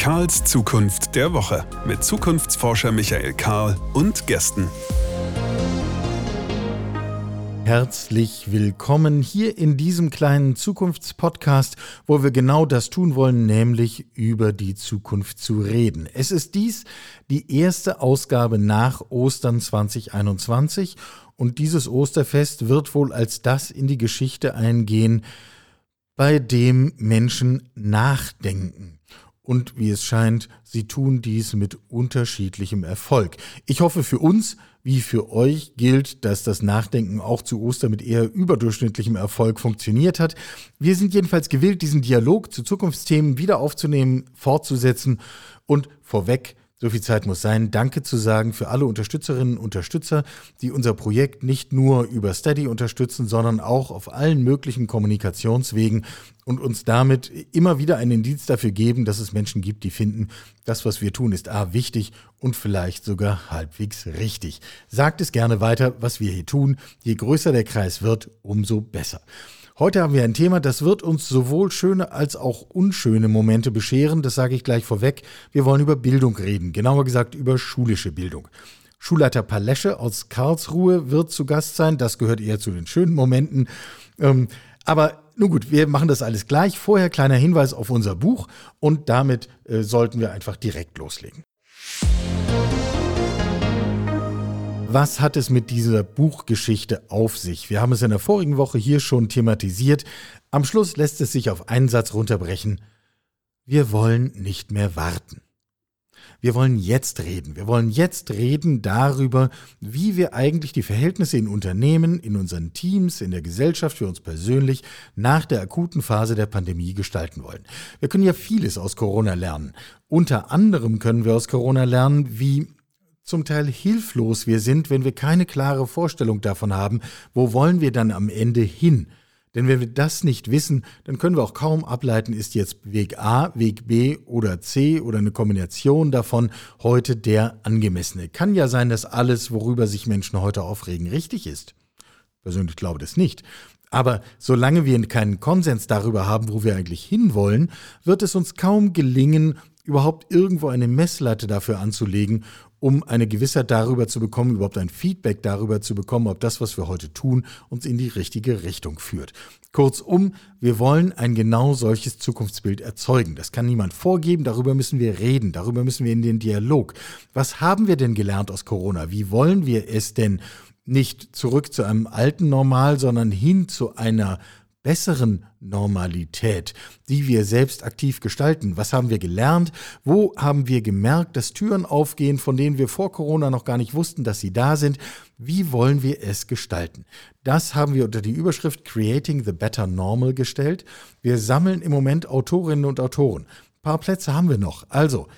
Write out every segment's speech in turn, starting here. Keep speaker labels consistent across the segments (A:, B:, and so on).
A: Karls Zukunft der Woche mit Zukunftsforscher Michael Karl und Gästen.
B: Herzlich willkommen hier in diesem kleinen Zukunftspodcast, wo wir genau das tun wollen, nämlich über die Zukunft zu reden. Es ist dies die erste Ausgabe nach Ostern 2021 und dieses Osterfest wird wohl als das in die Geschichte eingehen, bei dem Menschen nachdenken. Und wie es scheint, sie tun dies mit unterschiedlichem Erfolg. Ich hoffe für uns, wie für euch gilt, dass das Nachdenken auch zu Ostern mit eher überdurchschnittlichem Erfolg funktioniert hat. Wir sind jedenfalls gewillt, diesen Dialog zu Zukunftsthemen wieder aufzunehmen, fortzusetzen und vorweg so viel Zeit muss sein, Danke zu sagen für alle Unterstützerinnen und Unterstützer, die unser Projekt nicht nur über Steady unterstützen, sondern auch auf allen möglichen Kommunikationswegen und uns damit immer wieder einen Indiz dafür geben, dass es Menschen gibt, die finden, das, was wir tun, ist A wichtig und vielleicht sogar halbwegs richtig. Sagt es gerne weiter, was wir hier tun. Je größer der Kreis wird, umso besser. Heute haben wir ein Thema, das wird uns sowohl schöne als auch unschöne Momente bescheren. Das sage ich gleich vorweg. Wir wollen über Bildung reden, genauer gesagt über schulische Bildung. Schulleiter Palesche aus Karlsruhe wird zu Gast sein. Das gehört eher zu den schönen Momenten. Ähm, aber nun gut, wir machen das alles gleich. Vorher kleiner Hinweis auf unser Buch und damit äh, sollten wir einfach direkt loslegen. Was hat es mit dieser Buchgeschichte auf sich? Wir haben es in der vorigen Woche hier schon thematisiert. Am Schluss lässt es sich auf einen Satz runterbrechen. Wir wollen nicht mehr warten. Wir wollen jetzt reden. Wir wollen jetzt reden darüber, wie wir eigentlich die Verhältnisse in Unternehmen, in unseren Teams, in der Gesellschaft, für uns persönlich nach der akuten Phase der Pandemie gestalten wollen. Wir können ja vieles aus Corona lernen. Unter anderem können wir aus Corona lernen, wie zum Teil hilflos wir sind, wenn wir keine klare Vorstellung davon haben, wo wollen wir dann am Ende hin. Denn wenn wir das nicht wissen, dann können wir auch kaum ableiten, ist jetzt Weg A, Weg B oder C oder eine Kombination davon heute der angemessene. Kann ja sein, dass alles, worüber sich Menschen heute aufregen, richtig ist. Persönlich glaube das nicht. Aber solange wir keinen Konsens darüber haben, wo wir eigentlich hinwollen, wird es uns kaum gelingen, überhaupt irgendwo eine Messlatte dafür anzulegen um eine Gewissheit darüber zu bekommen, überhaupt ein Feedback darüber zu bekommen, ob das, was wir heute tun, uns in die richtige Richtung führt. Kurzum, wir wollen ein genau solches Zukunftsbild erzeugen. Das kann niemand vorgeben, darüber müssen wir reden, darüber müssen wir in den Dialog. Was haben wir denn gelernt aus Corona? Wie wollen wir es denn nicht zurück zu einem alten Normal, sondern hin zu einer besseren Normalität, die wir selbst aktiv gestalten. Was haben wir gelernt? Wo haben wir gemerkt, dass Türen aufgehen, von denen wir vor Corona noch gar nicht wussten, dass sie da sind? Wie wollen wir es gestalten? Das haben wir unter die Überschrift Creating the Better Normal gestellt. Wir sammeln im Moment Autorinnen und Autoren. Ein paar Plätze haben wir noch. Also,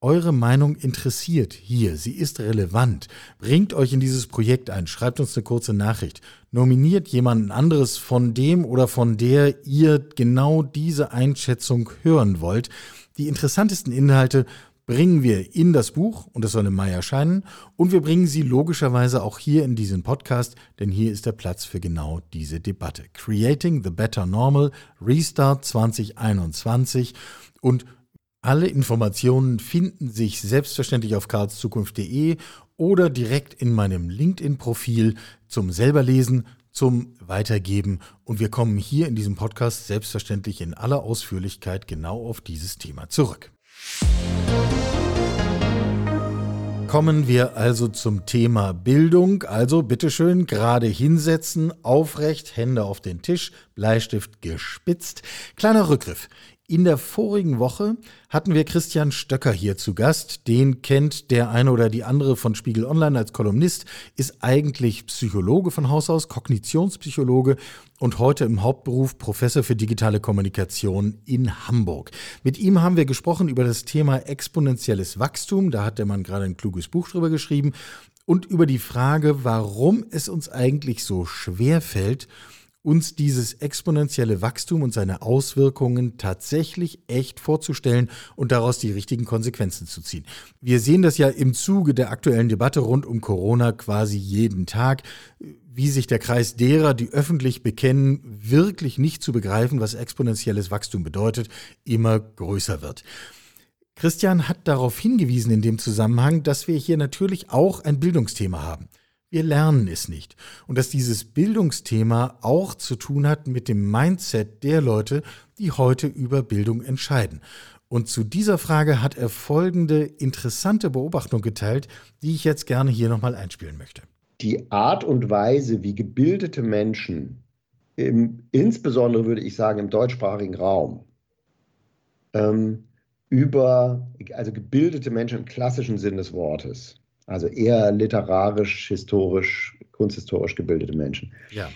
B: eure Meinung interessiert hier, sie ist relevant. Bringt euch in dieses Projekt ein, schreibt uns eine kurze Nachricht. Nominiert jemanden anderes, von dem oder von der ihr genau diese Einschätzung hören wollt. Die interessantesten Inhalte bringen wir in das Buch und das soll im Mai erscheinen und wir bringen sie logischerweise auch hier in diesen Podcast, denn hier ist der Platz für genau diese Debatte. Creating the Better Normal, Restart 2021 und alle Informationen finden sich selbstverständlich auf karlszukunft.de oder direkt in meinem LinkedIn-Profil zum selberlesen, zum Weitergeben. Und wir kommen hier in diesem Podcast selbstverständlich in aller Ausführlichkeit genau auf dieses Thema zurück. Kommen wir also zum Thema Bildung. Also bitteschön, gerade hinsetzen, aufrecht, Hände auf den Tisch, Bleistift gespitzt. Kleiner Rückgriff. In der vorigen Woche hatten wir Christian Stöcker hier zu Gast. Den kennt der eine oder die andere von Spiegel Online als Kolumnist, ist eigentlich Psychologe von Haus aus, Kognitionspsychologe und heute im Hauptberuf Professor für digitale Kommunikation in Hamburg. Mit ihm haben wir gesprochen über das Thema exponentielles Wachstum. Da hat der Mann gerade ein kluges Buch drüber geschrieben und über die Frage, warum es uns eigentlich so schwer fällt, uns dieses exponentielle Wachstum und seine Auswirkungen tatsächlich echt vorzustellen und daraus die richtigen Konsequenzen zu ziehen. Wir sehen das ja im Zuge der aktuellen Debatte rund um Corona quasi jeden Tag, wie sich der Kreis derer, die öffentlich bekennen, wirklich nicht zu begreifen, was exponentielles Wachstum bedeutet, immer größer wird. Christian hat darauf hingewiesen in dem Zusammenhang, dass wir hier natürlich auch ein Bildungsthema haben. Wir lernen es nicht. Und dass dieses Bildungsthema auch zu tun hat mit dem Mindset der Leute, die heute über Bildung entscheiden. Und zu dieser Frage hat er folgende interessante Beobachtung geteilt, die ich jetzt gerne hier nochmal einspielen möchte.
C: Die Art und Weise, wie gebildete Menschen, im, insbesondere würde ich sagen im deutschsprachigen Raum, ähm, über, also gebildete Menschen im klassischen Sinn des Wortes, also eher literarisch, historisch, kunsthistorisch gebildete Menschen, ja.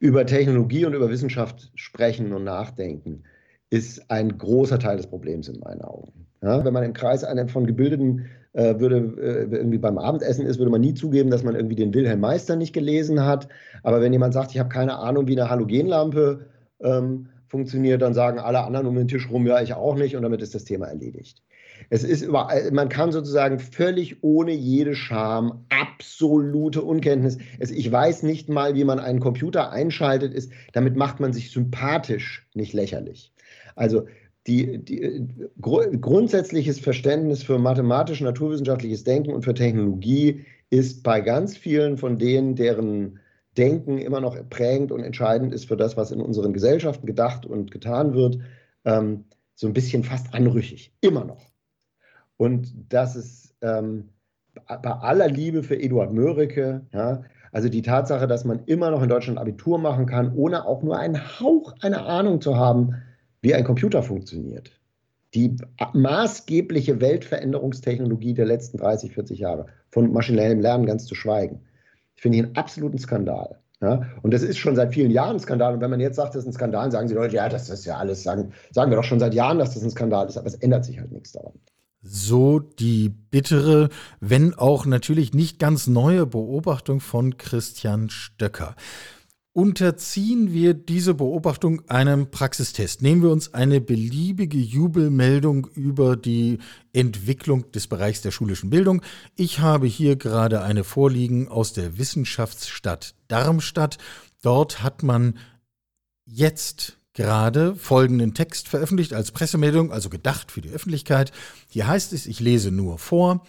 C: über Technologie und über Wissenschaft sprechen und nachdenken, ist ein großer Teil des Problems in meinen Augen. Ja, wenn man im Kreis einer von gebildeten äh, würde äh, irgendwie beim Abendessen ist, würde man nie zugeben, dass man irgendwie den Wilhelm Meister nicht gelesen hat. Aber wenn jemand sagt, ich habe keine Ahnung, wie eine Halogenlampe ähm, funktioniert, dann sagen alle anderen um den Tisch rum, ja, ich auch nicht, und damit ist das Thema erledigt. Es ist überall, man kann sozusagen völlig ohne jede Scham, absolute Unkenntnis. Es, ich weiß nicht mal, wie man einen Computer einschaltet, ist, damit macht man sich sympathisch, nicht lächerlich. Also die, die gru grundsätzliches Verständnis für mathematisch-naturwissenschaftliches Denken und für Technologie ist bei ganz vielen von denen, deren Denken immer noch prägend und entscheidend ist für das, was in unseren Gesellschaften gedacht und getan wird, ähm, so ein bisschen fast anrüchig. Immer noch. Und das ist ähm, bei aller Liebe für Eduard Mörike, ja, also die Tatsache, dass man immer noch in Deutschland Abitur machen kann, ohne auch nur einen Hauch einer Ahnung zu haben, wie ein Computer funktioniert. Die maßgebliche Weltveränderungstechnologie der letzten 30, 40 Jahre, von maschinellem Lernen ganz zu schweigen, finde ich einen absoluten Skandal. Ja, und das ist schon seit vielen Jahren ein Skandal. Und wenn man jetzt sagt, das ist ein Skandal, sagen sie Leute, ja, das ist ja alles, sagen, sagen wir doch schon seit Jahren, dass das ein Skandal ist, aber es ändert sich halt nichts daran.
B: So die bittere, wenn auch natürlich nicht ganz neue Beobachtung von Christian Stöcker unterziehen wir diese Beobachtung einem Praxistest. Nehmen wir uns eine beliebige Jubelmeldung über die Entwicklung des Bereichs der schulischen Bildung. Ich habe hier gerade eine vorliegen aus der Wissenschaftsstadt Darmstadt. Dort hat man jetzt gerade folgenden Text veröffentlicht als Pressemeldung, also gedacht für die Öffentlichkeit. Hier heißt es, ich lese nur vor.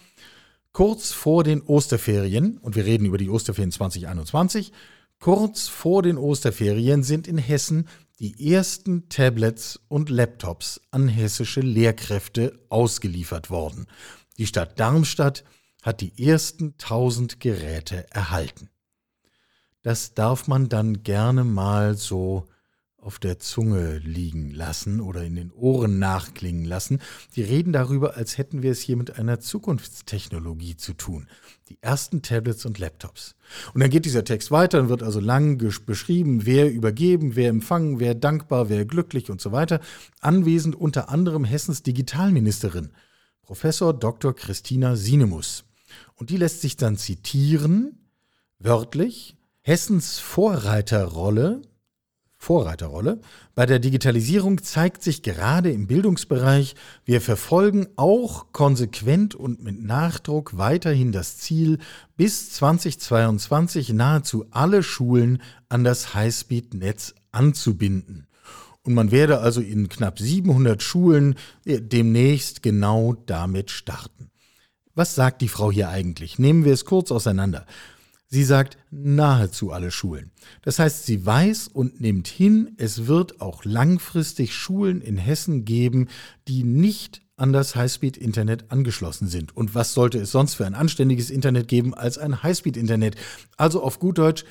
B: Kurz vor den Osterferien, und wir reden über die Osterferien 2021, Kurz vor den Osterferien sind in Hessen die ersten Tablets und Laptops an hessische Lehrkräfte ausgeliefert worden. Die Stadt Darmstadt hat die ersten 1000 Geräte erhalten. Das darf man dann gerne mal so auf der Zunge liegen lassen oder in den Ohren nachklingen lassen. Die reden darüber, als hätten wir es hier mit einer Zukunftstechnologie zu tun. Die ersten Tablets und Laptops. Und dann geht dieser Text weiter und wird also lang beschrieben, wer übergeben, wer empfangen, wer dankbar, wer glücklich und so weiter. Anwesend unter anderem Hessens Digitalministerin, Professor Dr. Christina Sinemus. Und die lässt sich dann zitieren, wörtlich, Hessens Vorreiterrolle Vorreiterrolle. Bei der Digitalisierung zeigt sich gerade im Bildungsbereich, wir verfolgen auch konsequent und mit Nachdruck weiterhin das Ziel, bis 2022 nahezu alle Schulen an das Highspeed-Netz anzubinden. Und man werde also in knapp 700 Schulen äh, demnächst genau damit starten. Was sagt die Frau hier eigentlich? Nehmen wir es kurz auseinander. Sie sagt nahezu alle Schulen. Das heißt, sie weiß und nimmt hin, es wird auch langfristig Schulen in Hessen geben, die nicht an das Highspeed-Internet angeschlossen sind. Und was sollte es sonst für ein anständiges Internet geben als ein Highspeed-Internet? Also auf gut Deutsch,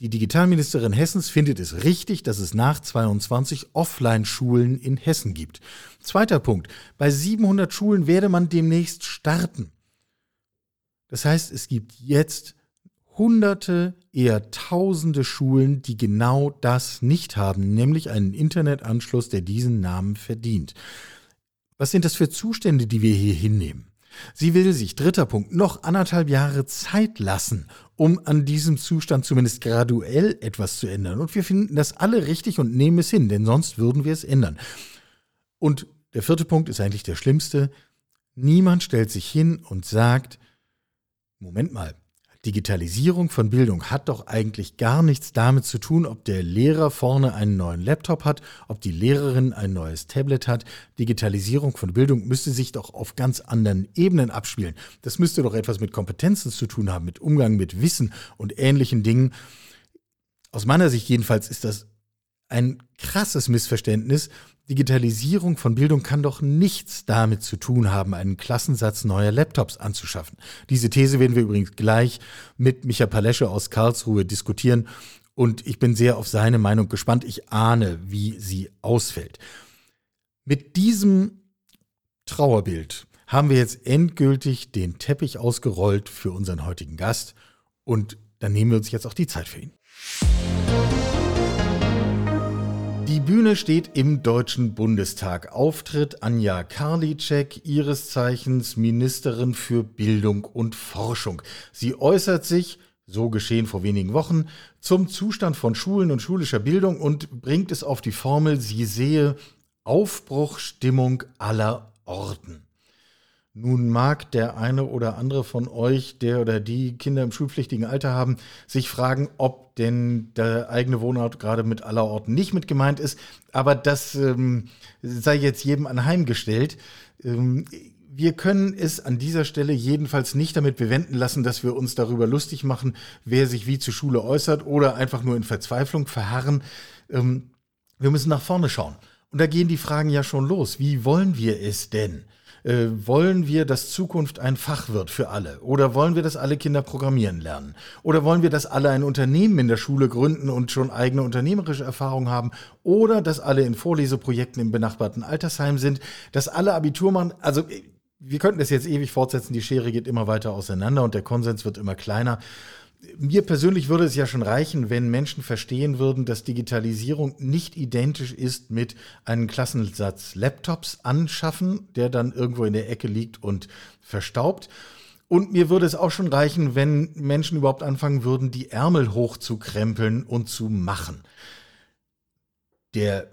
B: die Digitalministerin Hessens findet es richtig, dass es nach 22 Offline-Schulen in Hessen gibt. Zweiter Punkt. Bei 700 Schulen werde man demnächst starten. Das heißt, es gibt jetzt Hunderte, eher Tausende Schulen, die genau das nicht haben, nämlich einen Internetanschluss, der diesen Namen verdient. Was sind das für Zustände, die wir hier hinnehmen? Sie will sich, dritter Punkt, noch anderthalb Jahre Zeit lassen, um an diesem Zustand zumindest graduell etwas zu ändern. Und wir finden das alle richtig und nehmen es hin, denn sonst würden wir es ändern. Und der vierte Punkt ist eigentlich der schlimmste. Niemand stellt sich hin und sagt, Moment mal, Digitalisierung von Bildung hat doch eigentlich gar nichts damit zu tun, ob der Lehrer vorne einen neuen Laptop hat, ob die Lehrerin ein neues Tablet hat. Digitalisierung von Bildung müsste sich doch auf ganz anderen Ebenen abspielen. Das müsste doch etwas mit Kompetenzen zu tun haben, mit Umgang mit Wissen und ähnlichen Dingen. Aus meiner Sicht jedenfalls ist das ein krasses Missverständnis. Digitalisierung von Bildung kann doch nichts damit zu tun haben, einen Klassensatz neuer Laptops anzuschaffen. Diese These werden wir übrigens gleich mit Micha Palesche aus Karlsruhe diskutieren und ich bin sehr auf seine Meinung gespannt. Ich ahne, wie sie ausfällt. Mit diesem Trauerbild haben wir jetzt endgültig den Teppich ausgerollt für unseren heutigen Gast und dann nehmen wir uns jetzt auch die Zeit für ihn. Die Bühne steht im Deutschen Bundestag. Auftritt Anja Karliczek, ihres Zeichens Ministerin für Bildung und Forschung. Sie äußert sich, so geschehen vor wenigen Wochen, zum Zustand von Schulen und schulischer Bildung und bringt es auf die Formel, sie sehe Aufbruchstimmung aller Orten. Nun mag der eine oder andere von euch, der oder die Kinder im schulpflichtigen Alter haben, sich fragen, ob denn der eigene Wohnort gerade mit aller Orten nicht mit gemeint ist. Aber das ähm, sei jetzt jedem anheimgestellt. Ähm, wir können es an dieser Stelle jedenfalls nicht damit bewenden lassen, dass wir uns darüber lustig machen, wer sich wie zur Schule äußert oder einfach nur in Verzweiflung verharren. Ähm, wir müssen nach vorne schauen. Und da gehen die Fragen ja schon los. Wie wollen wir es denn? Äh, wollen wir, dass Zukunft ein Fach wird für alle? Oder wollen wir, dass alle Kinder programmieren lernen? Oder wollen wir, dass alle ein Unternehmen in der Schule gründen und schon eigene unternehmerische Erfahrungen haben? Oder dass alle in Vorleseprojekten im benachbarten Altersheim sind? Dass alle Abitur machen? Also, wir könnten das jetzt ewig fortsetzen. Die Schere geht immer weiter auseinander und der Konsens wird immer kleiner mir persönlich würde es ja schon reichen, wenn Menschen verstehen würden, dass Digitalisierung nicht identisch ist mit einem Klassensatz Laptops anschaffen, der dann irgendwo in der Ecke liegt und verstaubt. Und mir würde es auch schon reichen, wenn Menschen überhaupt anfangen würden, die Ärmel hochzukrempeln und zu machen. Der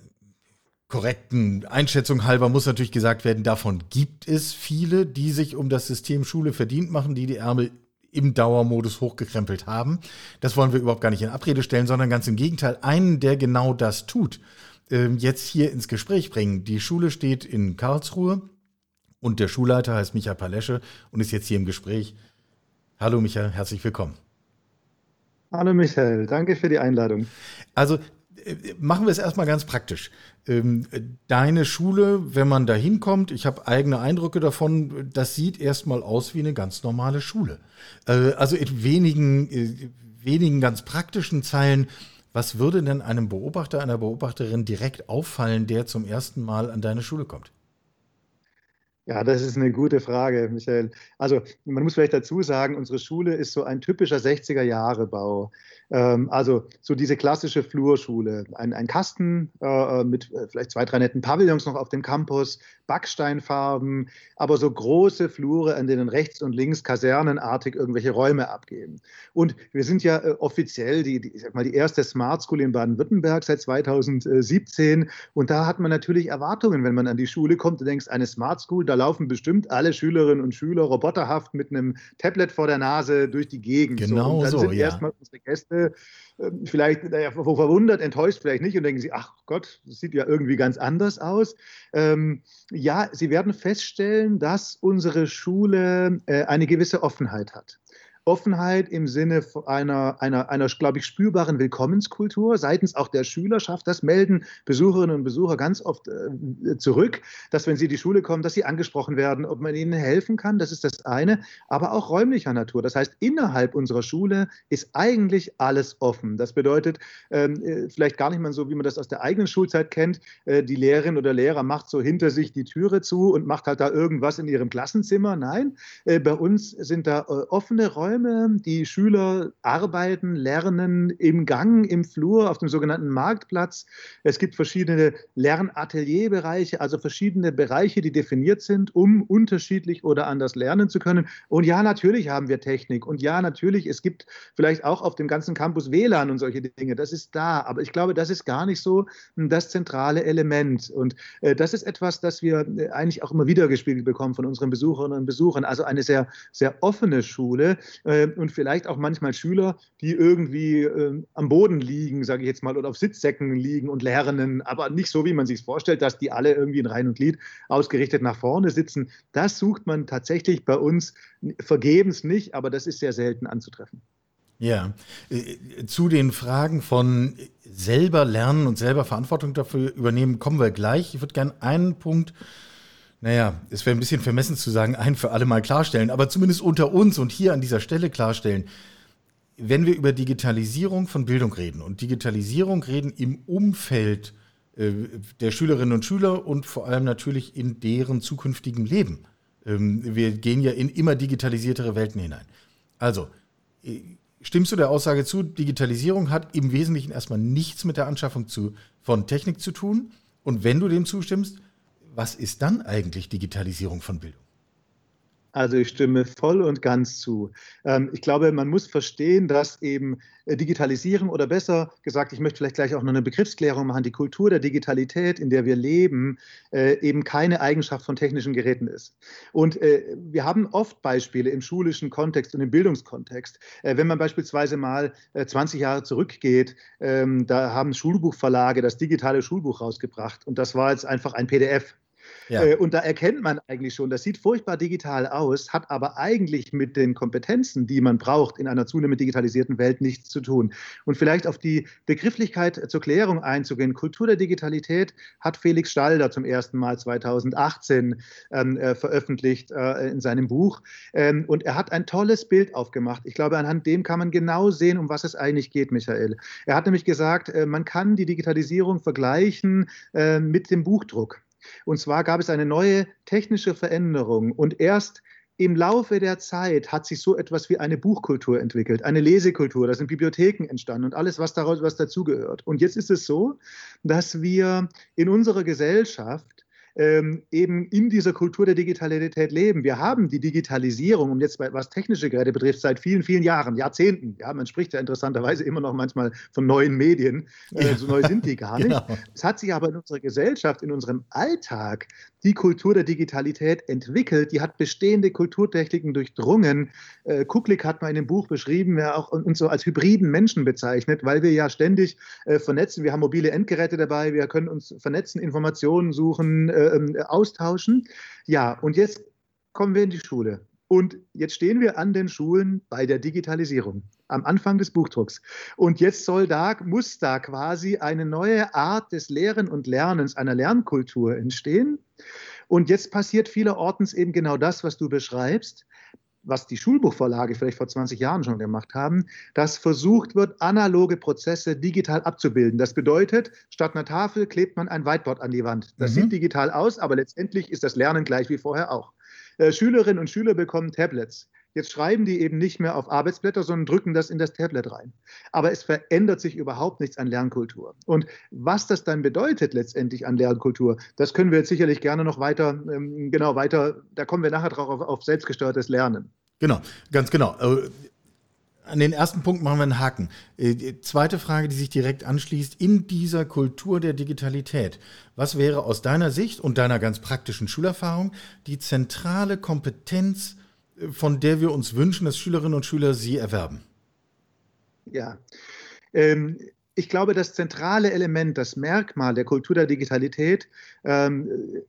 B: korrekten Einschätzung halber muss natürlich gesagt werden, davon gibt es viele, die sich um das System Schule verdient machen, die die Ärmel im Dauermodus hochgekrempelt haben. Das wollen wir überhaupt gar nicht in Abrede stellen, sondern ganz im Gegenteil, einen, der genau das tut, ähm, jetzt hier ins Gespräch bringen. Die Schule steht in Karlsruhe und der Schulleiter heißt Michael Palesche und ist jetzt hier im Gespräch. Hallo Michael, herzlich willkommen.
D: Hallo Michael, danke für die Einladung.
B: Also machen wir es erstmal ganz praktisch. Ähm, deine Schule, wenn man da hinkommt, ich habe eigene Eindrücke davon, das sieht erstmal aus wie eine ganz normale Schule. Äh, also in wenigen, äh, wenigen ganz praktischen Zeilen, was würde denn einem Beobachter, einer Beobachterin direkt auffallen, der zum ersten Mal an deine Schule kommt?
D: Ja, das ist eine gute Frage, Michael. Also man muss vielleicht dazu sagen, unsere Schule ist so ein typischer 60er-Jahre-Bau. Ähm, also so diese klassische Flurschule. Ein, ein Kasten äh, mit äh, vielleicht zwei, drei netten Pavillons noch auf dem Campus, Backsteinfarben, aber so große Flure, an denen rechts und links kasernenartig irgendwelche Räume abgehen. Und wir sind ja äh, offiziell die, die, ich sag mal, die erste Smart School in Baden-Württemberg seit 2017. Und da hat man natürlich Erwartungen, wenn man an die Schule kommt. Du denkst, eine Smart School, da laufen bestimmt alle Schülerinnen und Schüler roboterhaft mit einem Tablet vor der Nase durch die Gegend.
B: Genau so, und dann so, sind ja. erstmal
D: unsere Gäste vielleicht naja, verwundert, enttäuscht vielleicht nicht und denken sie, ach Gott, das sieht ja irgendwie ganz anders aus. Ähm, ja, sie werden feststellen, dass unsere Schule äh, eine gewisse Offenheit hat. Offenheit im Sinne einer, einer, einer glaube ich, spürbaren Willkommenskultur seitens auch der Schülerschaft. Das melden Besucherinnen und Besucher ganz oft äh, zurück, dass wenn sie in die Schule kommen, dass sie angesprochen werden, ob man ihnen helfen kann. Das ist das eine. Aber auch räumlicher Natur. Das heißt, innerhalb unserer Schule ist eigentlich alles offen. Das bedeutet, ähm, äh, vielleicht gar nicht mal so, wie man das aus der eigenen Schulzeit kennt. Äh, die Lehrerin oder Lehrer macht so hinter sich die Türe zu und macht halt da irgendwas in ihrem Klassenzimmer. Nein, äh, bei uns sind da äh, offene Räume Räume. Die Schüler arbeiten, lernen im Gang, im Flur, auf dem sogenannten Marktplatz. Es gibt verschiedene Lernatelierbereiche, also verschiedene Bereiche, die definiert sind, um unterschiedlich oder anders lernen zu können. Und ja, natürlich haben wir Technik. Und ja, natürlich, es gibt vielleicht auch auf dem ganzen Campus WLAN und solche Dinge. Das ist da. Aber ich glaube, das ist gar nicht so das zentrale Element. Und äh, das ist etwas, das wir äh, eigentlich auch immer wieder gespiegelt bekommen von unseren Besucherinnen und Besuchern. Also eine sehr, sehr offene Schule, und vielleicht auch manchmal Schüler, die irgendwie äh, am Boden liegen, sage ich jetzt mal, oder auf Sitzsäcken liegen und lernen, aber nicht so, wie man sich vorstellt, dass die alle irgendwie in Reihen und Glied ausgerichtet nach vorne sitzen. Das sucht man tatsächlich bei uns vergebens nicht, aber das ist sehr selten anzutreffen.
B: Ja, äh, zu den Fragen von selber lernen und selber Verantwortung dafür übernehmen kommen wir gleich. Ich würde gerne einen Punkt, naja, es wäre ein bisschen vermessen zu sagen, ein für alle Mal klarstellen, aber zumindest unter uns und hier an dieser Stelle klarstellen. Wenn wir über Digitalisierung von Bildung reden und Digitalisierung reden im Umfeld äh, der Schülerinnen und Schüler und vor allem natürlich in deren zukünftigem Leben. Ähm, wir gehen ja in immer digitalisiertere Welten hinein. Also, äh, Stimmst du der Aussage zu, Digitalisierung hat im Wesentlichen erstmal nichts mit der Anschaffung zu, von Technik zu tun? Und wenn du dem zustimmst, was ist dann eigentlich Digitalisierung von Bildung?
D: Also ich stimme voll und ganz zu. Ähm, ich glaube, man muss verstehen, dass eben äh, Digitalisierung oder besser gesagt, ich möchte vielleicht gleich auch noch eine Begriffsklärung machen, die Kultur der Digitalität, in der wir leben, äh, eben keine Eigenschaft von technischen Geräten ist. Und äh, wir haben oft Beispiele im schulischen Kontext und im Bildungskontext. Wenn man beispielsweise mal 20 Jahre zurückgeht, ähm, da haben Schulbuchverlage das digitale Schulbuch rausgebracht und das war jetzt einfach ein PDF. Ja. Äh, und da erkennt man eigentlich schon, das sieht furchtbar digital aus, hat aber eigentlich mit den Kompetenzen, die man braucht in einer zunehmend digitalisierten Welt, nichts zu tun. Und vielleicht auf die Begrifflichkeit zur Klärung einzugehen. Kultur der Digitalität hat Felix Stalder zum ersten Mal 2018 ähm, äh, veröffentlicht äh, in seinem Buch. Ähm, und er hat ein tolles Bild aufgemacht. Ich glaube, anhand dem kann man genau sehen, um was es eigentlich geht, Michael. Er hat nämlich gesagt, äh, man kann die Digitalisierung vergleichen äh, mit dem Buchdruck. Und zwar gab es eine neue technische Veränderung und erst im Laufe der Zeit hat sich so etwas wie eine Buchkultur entwickelt, eine Lesekultur, da sind Bibliotheken entstanden und alles, was daraus was dazugehört. Und jetzt ist es so, dass wir in unserer Gesellschaft ähm, eben in dieser Kultur der Digitalität leben. Wir haben die Digitalisierung, um jetzt was technische Geräte betrifft, seit vielen, vielen Jahren, Jahrzehnten. Ja, man spricht ja interessanterweise immer noch manchmal von neuen Medien. Äh, so neu sind die gar nicht. genau. Es hat sich aber in unserer Gesellschaft, in unserem Alltag die Kultur der Digitalität entwickelt. Die hat bestehende Kulturtechniken durchdrungen. Äh, Kuklik hat mal in dem Buch beschrieben, ja auch uns so als hybriden Menschen bezeichnet, weil wir ja ständig äh, vernetzen. Wir haben mobile Endgeräte dabei, wir können uns vernetzen, Informationen suchen, äh, ähm, austauschen. Ja, und jetzt kommen wir in die Schule. Und jetzt stehen wir an den Schulen bei der Digitalisierung am Anfang des Buchdrucks. Und jetzt soll da, muss da quasi eine neue Art des Lehren und Lernens, einer Lernkultur entstehen. Und jetzt passiert vielerorts eben genau das, was du beschreibst was die Schulbuchverlage vielleicht vor 20 Jahren schon gemacht haben, dass versucht wird, analoge Prozesse digital abzubilden. Das bedeutet, statt einer Tafel klebt man ein Whiteboard an die Wand. Das mhm. sieht digital aus, aber letztendlich ist das Lernen gleich wie vorher auch. Äh, Schülerinnen und Schüler bekommen Tablets. Jetzt schreiben die eben nicht mehr auf Arbeitsblätter, sondern drücken das in das Tablet rein. Aber es verändert sich überhaupt nichts an Lernkultur. Und was das dann bedeutet letztendlich an Lernkultur, das können wir jetzt sicherlich gerne noch weiter, ähm, genau weiter, da kommen wir nachher drauf auf, auf selbstgesteuertes Lernen.
B: Genau, ganz genau. Äh, an den ersten Punkt machen wir einen Haken. Äh, die zweite Frage, die sich direkt anschließt, in dieser Kultur der Digitalität, was wäre aus deiner Sicht und deiner ganz praktischen Schulerfahrung die zentrale Kompetenz, von der wir uns wünschen, dass Schülerinnen und Schüler sie erwerben?
D: Ja, ähm, ich glaube, das zentrale Element, das Merkmal der Kultur der Digitalität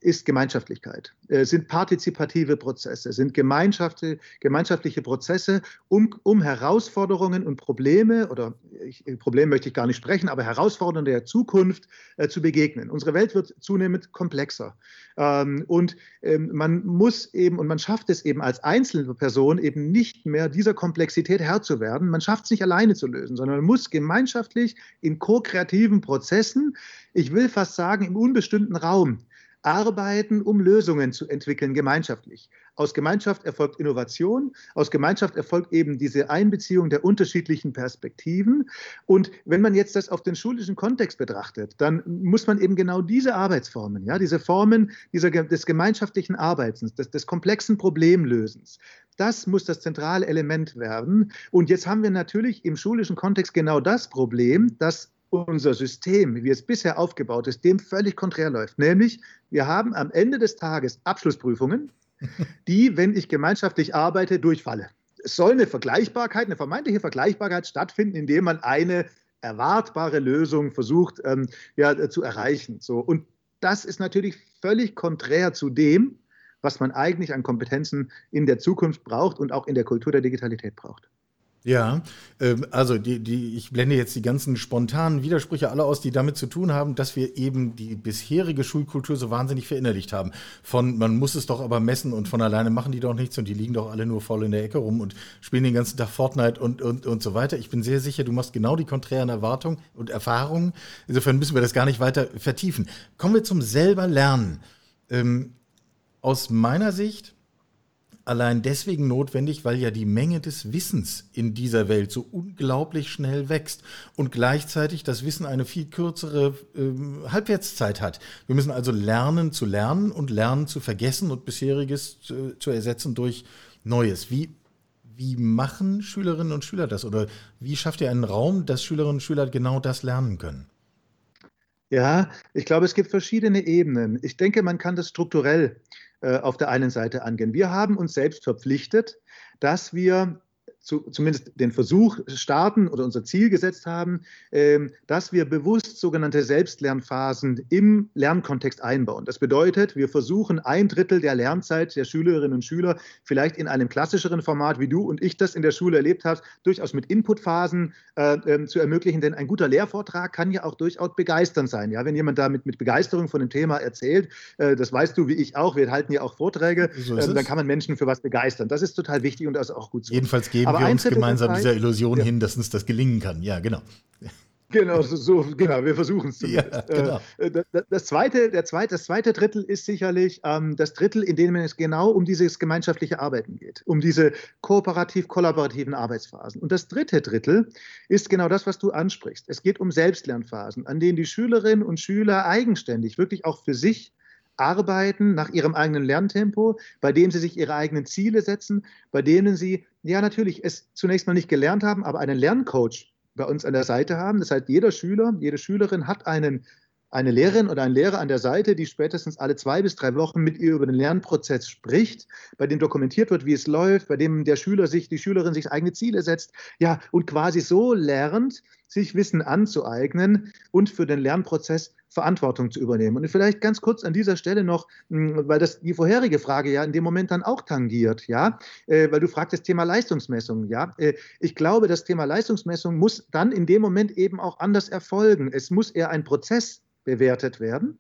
D: ist Gemeinschaftlichkeit, äh, sind partizipative Prozesse, sind gemeinschaftliche Prozesse, um, um Herausforderungen und Probleme, oder ich, Problem möchte ich gar nicht sprechen, aber Herausforderungen der Zukunft äh, zu begegnen. Unsere Welt wird zunehmend komplexer. Ähm, und ähm, man muss eben, und man schafft es eben als einzelne Person eben nicht mehr dieser Komplexität Herr zu werden. Man schafft es nicht alleine zu lösen, sondern man muss gemeinschaftlich in ko-kreativen Prozessen, ich will fast sagen im unbestimmten Raum, arbeiten, um Lösungen zu entwickeln, gemeinschaftlich. Aus Gemeinschaft erfolgt Innovation, aus Gemeinschaft erfolgt eben diese Einbeziehung der unterschiedlichen Perspektiven. Und wenn man jetzt das auf den schulischen Kontext betrachtet, dann muss man eben genau diese Arbeitsformen, ja, diese Formen dieser, des gemeinschaftlichen Arbeitens, des, des komplexen Problemlösens, das muss das zentrale Element werden. Und jetzt haben wir natürlich im schulischen Kontext genau das Problem, dass unser System, wie es bisher aufgebaut ist, dem völlig konträr läuft. Nämlich, wir haben am Ende des Tages Abschlussprüfungen, die, wenn ich gemeinschaftlich arbeite, durchfalle. es soll eine Vergleichbarkeit, eine vermeintliche Vergleichbarkeit stattfinden, indem man eine erwartbare Lösung versucht ähm, ja, zu erreichen. So. Und das ist natürlich völlig konträr zu dem, was man eigentlich an Kompetenzen in der Zukunft braucht und auch in der Kultur der Digitalität braucht.
B: Ja, ähm, also die, die, ich blende jetzt die ganzen spontanen Widersprüche alle aus, die damit zu tun haben, dass wir eben die bisherige Schulkultur so wahnsinnig verinnerlicht haben. Von man muss es doch aber messen und von alleine machen die doch nichts und die liegen doch alle nur voll in der Ecke rum und spielen den ganzen Tag Fortnite und, und, und so weiter. Ich bin sehr sicher, du machst genau die konträren Erwartungen und Erfahrungen. Insofern müssen wir das gar nicht weiter vertiefen. Kommen wir zum selber Lernen. Ähm, aus meiner Sicht allein deswegen notwendig, weil ja die Menge des Wissens in dieser Welt so unglaublich schnell wächst und gleichzeitig das Wissen eine viel kürzere äh, Halbwertszeit hat. Wir müssen also lernen zu lernen und lernen zu vergessen und bisheriges zu, zu ersetzen durch Neues. Wie, wie machen Schülerinnen und Schüler das oder wie schafft ihr einen Raum, dass Schülerinnen und Schüler genau das lernen können?
D: Ja, ich glaube, es gibt verschiedene Ebenen. Ich denke, man kann das strukturell auf der einen Seite angehen. Wir haben uns selbst verpflichtet, dass wir zu, zumindest den Versuch starten oder unser Ziel gesetzt haben, ähm, dass wir bewusst sogenannte Selbstlernphasen im Lernkontext einbauen. Das bedeutet, wir versuchen ein Drittel der Lernzeit der Schülerinnen und Schüler vielleicht in einem klassischeren Format, wie du und ich das in der Schule erlebt hast, durchaus mit Inputphasen äh, äh, zu ermöglichen. Denn ein guter Lehrvortrag kann ja auch durchaus begeisternd sein. Ja, wenn jemand damit mit Begeisterung von dem Thema erzählt, äh, das weißt du wie ich auch, wir halten ja auch Vorträge, so ähm, dann kann man Menschen für was begeistern. Das ist total wichtig und das ist auch gut
B: so. Jedenfalls geben Aber wir uns gemeinsam dieser Illusion ja. hin, dass uns das gelingen kann. Ja, genau.
D: Genau, so, genau, wir versuchen es zumindest. Ja, genau. Äh, das, das, zweite, der zweite, das zweite Drittel ist sicherlich ähm, das Drittel, in dem es genau um dieses gemeinschaftliche Arbeiten geht, um diese kooperativ-kollaborativen Arbeitsphasen. Und das dritte Drittel ist genau das, was du ansprichst. Es geht um Selbstlernphasen, an denen die Schülerinnen und Schüler eigenständig, wirklich auch für sich arbeiten nach ihrem eigenen Lerntempo, bei dem sie sich ihre eigenen Ziele setzen, bei denen sie, ja natürlich, es zunächst mal nicht gelernt haben, aber einen Lerncoach bei uns an der Seite haben. Das heißt, jeder Schüler, jede Schülerin hat einen eine Lehrerin oder ein Lehrer an der Seite, die spätestens alle zwei bis drei Wochen mit ihr über den Lernprozess spricht, bei dem dokumentiert wird, wie es läuft, bei dem der Schüler sich, die Schülerin sich eigene Ziele setzt, ja, und quasi so lernt, sich Wissen anzueignen und für den Lernprozess Verantwortung zu übernehmen. Und vielleicht ganz kurz an dieser Stelle noch, hm, weil das die vorherige Frage ja in dem Moment dann auch tangiert, ja, äh, weil du fragtest Thema Leistungsmessung, ja. Äh, ich glaube, das Thema Leistungsmessung muss dann in dem Moment eben auch anders erfolgen. Es muss eher ein Prozess bewertet werden,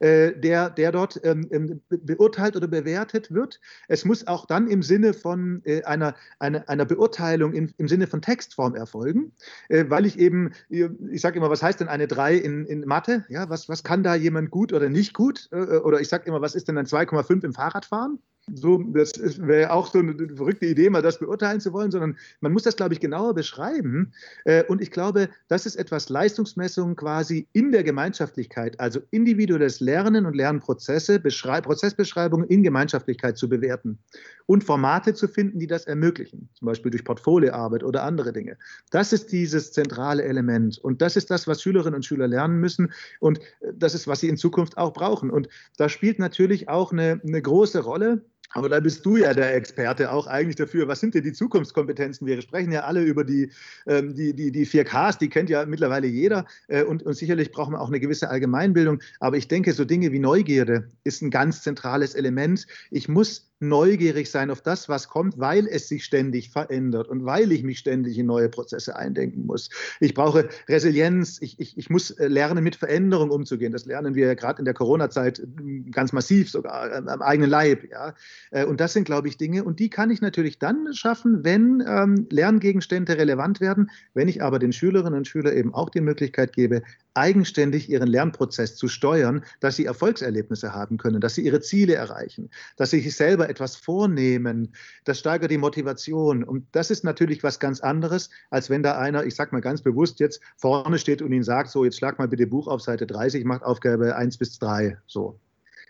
D: äh, der, der dort ähm, ähm beurteilt oder bewertet wird. Es muss auch dann im Sinne von äh, einer, einer, einer Beurteilung in, im Sinne von Textform erfolgen, äh, weil ich eben, ich sage immer, was heißt denn eine 3 in, in Mathe? Ja, was, was kann da jemand gut oder nicht gut? Oder ich sage immer, was ist denn ein 2,5 im Fahrradfahren? So, das wäre auch so eine verrückte Idee, mal das beurteilen zu wollen, sondern man muss das, glaube ich, genauer beschreiben. Äh, und ich glaube, das ist etwas Leistungsmessung quasi in der Gemeinschaftlichkeit, also individuelles Lernen und Lernprozesse, Prozessbeschreibungen in Gemeinschaftlichkeit zu bewerten und Formate zu finden, die das ermöglichen, zum Beispiel durch Portfolioarbeit oder andere Dinge. Das ist dieses zentrale Element und das ist das, was Schülerinnen und Schüler lernen müssen und das ist, was sie in Zukunft auch brauchen. Und da spielt natürlich auch eine, eine große Rolle, aber da bist du ja der Experte auch eigentlich dafür. Was sind denn die Zukunftskompetenzen? Wir sprechen ja alle über die, ähm, die, die, die 4Ks, die kennt ja mittlerweile jeder. Äh, und, und sicherlich brauchen wir auch eine gewisse Allgemeinbildung. Aber ich denke, so Dinge wie Neugierde ist ein ganz zentrales Element. Ich muss neugierig sein auf das, was kommt, weil es sich ständig verändert und weil ich mich ständig in neue Prozesse eindenken muss. Ich brauche Resilienz, ich, ich, ich muss äh, lernen, mit Veränderung umzugehen. Das lernen wir gerade in der Corona-Zeit ganz massiv, sogar äh, am eigenen Leib. Ja? Und das sind, glaube ich, Dinge, und die kann ich natürlich dann schaffen, wenn ähm, Lerngegenstände relevant werden, wenn ich aber den Schülerinnen und Schülern eben auch die Möglichkeit gebe, eigenständig ihren Lernprozess zu steuern, dass sie Erfolgserlebnisse haben können, dass sie ihre Ziele erreichen, dass sie sich selber etwas vornehmen. Das steigert die Motivation. Und das ist natürlich was ganz anderes, als wenn da einer, ich sage mal ganz bewusst, jetzt vorne steht und ihnen sagt, so, jetzt schlag mal bitte Buch auf Seite 30, macht Aufgabe 1 bis 3. So.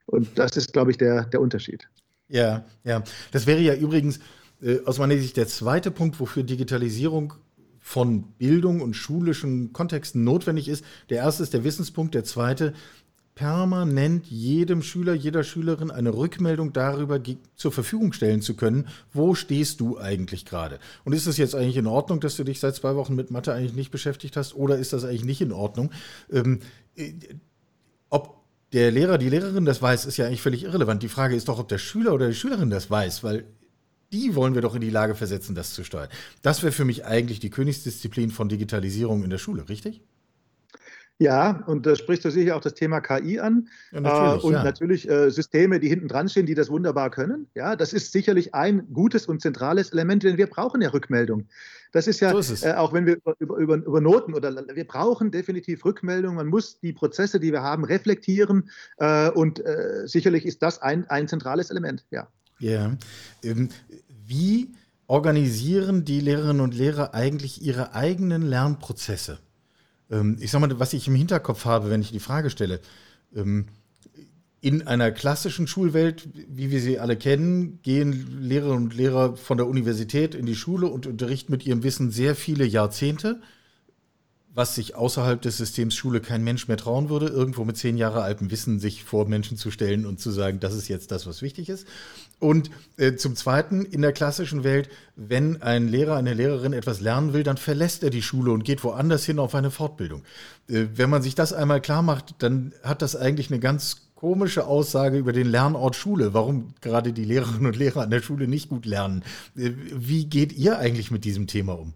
D: Und das ist, glaube ich, der, der Unterschied.
B: Ja, ja. Das wäre ja übrigens äh, aus meiner Sicht der zweite Punkt, wofür Digitalisierung von Bildung und schulischen Kontexten notwendig ist. Der erste ist der Wissenspunkt, der zweite permanent jedem Schüler, jeder Schülerin eine Rückmeldung darüber zur Verfügung stellen zu können, wo stehst du eigentlich gerade? Und ist es jetzt eigentlich in Ordnung, dass du dich seit zwei Wochen mit Mathe eigentlich nicht beschäftigt hast oder ist das eigentlich nicht in Ordnung? Ähm, äh, ob der Lehrer, die Lehrerin das weiß, ist ja eigentlich völlig irrelevant. Die Frage ist doch, ob der Schüler oder die Schülerin das weiß, weil die wollen wir doch in die Lage versetzen, das zu steuern. Das wäre für mich eigentlich die Königsdisziplin von Digitalisierung in der Schule, richtig?
D: Ja, und da sprichst du sicher auch das Thema KI an. Ja, natürlich, äh, und ja. natürlich äh, Systeme, die hinten dran stehen, die das wunderbar können. Ja, das ist sicherlich ein gutes und zentrales Element, denn wir brauchen ja Rückmeldung. Das ist ja, so ist äh, auch wenn wir über, über, über, Noten oder wir brauchen definitiv Rückmeldung. Man muss die Prozesse, die wir haben, reflektieren. Äh, und äh, sicherlich ist das ein, ein zentrales Element, ja.
B: Ja. Ähm, wie organisieren die Lehrerinnen und Lehrer eigentlich ihre eigenen Lernprozesse? Ähm, ich sag mal, was ich im Hinterkopf habe, wenn ich die Frage stelle. Ähm, in einer klassischen Schulwelt, wie wir sie alle kennen, gehen Lehrerinnen und Lehrer von der Universität in die Schule und unterrichten mit ihrem Wissen sehr viele Jahrzehnte was sich außerhalb des Systems Schule kein Mensch mehr trauen würde, irgendwo mit zehn Jahre altem Wissen sich vor Menschen zu stellen und zu sagen, das ist jetzt das, was wichtig ist. Und äh, zum Zweiten, in der klassischen Welt, wenn ein Lehrer, eine Lehrerin etwas lernen will, dann verlässt er die Schule und geht woanders hin auf eine Fortbildung. Äh, wenn man sich das einmal klar macht, dann hat das eigentlich eine ganz komische Aussage über den Lernort Schule, warum gerade die Lehrerinnen und Lehrer an der Schule nicht gut lernen. Äh, wie geht ihr eigentlich mit diesem Thema um?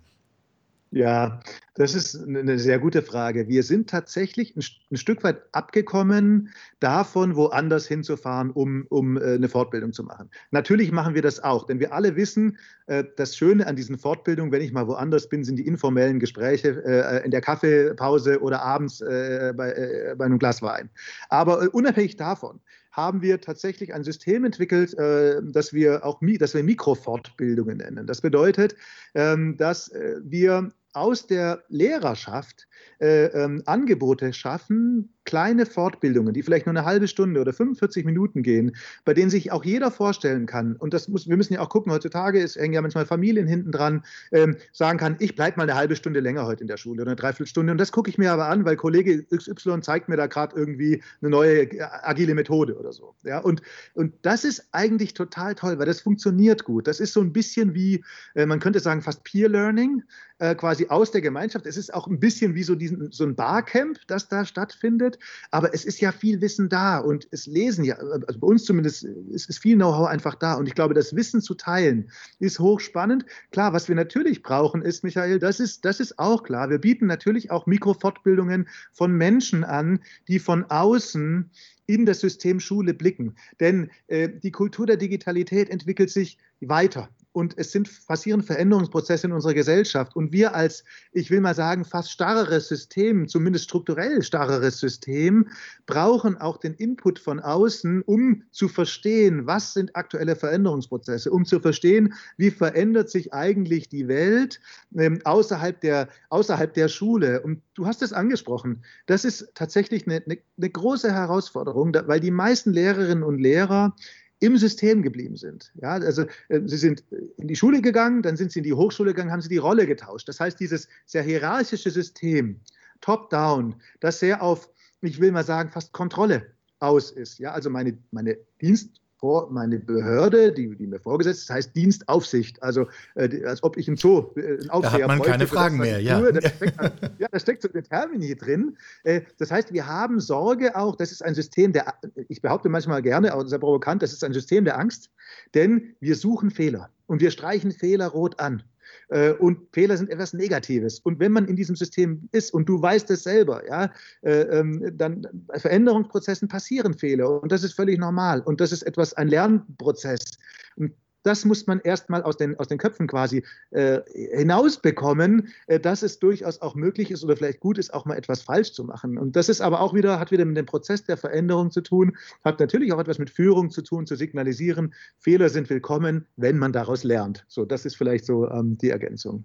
D: Ja, das ist eine sehr gute Frage. Wir sind tatsächlich ein, Stück weit abgekommen davon, woanders hinzufahren, um, um äh, eine Fortbildung zu machen. Natürlich machen wir das auch, denn wir alle wissen, äh, das Schöne an diesen Fortbildungen, wenn ich mal woanders bin, sind die informellen Gespräche äh, in der Kaffeepause oder abends bei, bei einem Glas Wein. Aber unabhängig davon, haben wir tatsächlich ein System entwickelt, das wir auch das wir Mikrofortbildungen nennen. Das bedeutet, ähm, dass wir aus der Lehrerschaft äh, ähm, Angebote schaffen, kleine Fortbildungen, die vielleicht nur eine halbe Stunde oder 45 Minuten gehen, bei denen sich auch jeder vorstellen kann, und das muss, wir müssen ja auch gucken, heutzutage ist, hängen ja manchmal Familien hinten dran, ähm, sagen kann, ich bleibe mal eine halbe Stunde länger heute in der Schule oder eine Dreiviertelstunde. Und das gucke ich mir aber an, weil Kollege XY zeigt mir da gerade irgendwie eine neue äh, agile Methode oder so. Ja, und, und das ist eigentlich total toll, weil das funktioniert gut. Das ist so ein bisschen wie, äh, man könnte sagen, fast Peer Learning, äh, quasi aus der Gemeinschaft. Es ist auch ein bisschen wie so, diesen, so ein Barcamp, das da stattfindet. Aber es ist ja viel Wissen da und es lesen ja, also bei uns zumindest, es ist viel Know-how einfach da. Und ich glaube, das Wissen zu teilen ist hochspannend. Klar, was wir natürlich brauchen, ist, Michael, das ist, das ist auch klar. Wir bieten natürlich auch Mikrofortbildungen von Menschen an, die von außen in das System Schule blicken. Denn äh, die Kultur der Digitalität entwickelt sich weiter und es sind passieren Veränderungsprozesse in unserer Gesellschaft. Und wir als, ich will mal sagen, fast starreres System, zumindest strukturell starreres System, brauchen auch den Input von außen, um zu verstehen, was sind aktuelle Veränderungsprozesse, um zu verstehen, wie verändert sich eigentlich die Welt ähm, außerhalb, der, außerhalb der Schule. Und du hast es angesprochen, das ist tatsächlich eine, eine, eine große Herausforderung, weil die meisten Lehrerinnen und Lehrer im System geblieben sind. Ja, also äh, sie sind in die Schule gegangen, dann sind sie in die Hochschule gegangen, haben sie die Rolle getauscht. Das heißt, dieses sehr hierarchische System, top-down, das sehr auf, ich will mal sagen, fast Kontrolle aus ist. Ja, also meine, meine Dienst, vor meine Behörde, die, die mir vorgesetzt ist, heißt Dienstaufsicht. Also äh, als ob ich ein Zoo,
B: äh, ein Aufseher Da hat man keine Fragen mehr, ja.
D: Tue, da steckt, ja, da steckt so der Termini drin. Äh, das heißt, wir haben Sorge auch, das ist ein System der, ich behaupte manchmal gerne, auch sehr provokant, das ist ein System der Angst, denn wir suchen Fehler und wir streichen Fehler rot an. Äh, und Fehler sind etwas Negatives. Und wenn man in diesem System ist und du weißt es selber, ja, äh, ähm, dann bei Veränderungsprozessen passieren Fehler und das ist völlig normal und das ist etwas, ein Lernprozess. Und das muss man erstmal aus den, aus den Köpfen quasi äh, hinausbekommen, äh, dass es durchaus auch möglich ist oder vielleicht gut ist, auch mal etwas falsch zu machen. Und das ist aber auch wieder, hat wieder mit dem Prozess der Veränderung zu tun, hat natürlich auch etwas mit Führung zu tun, zu signalisieren, Fehler sind willkommen, wenn man daraus lernt. So, das ist vielleicht so ähm, die Ergänzung.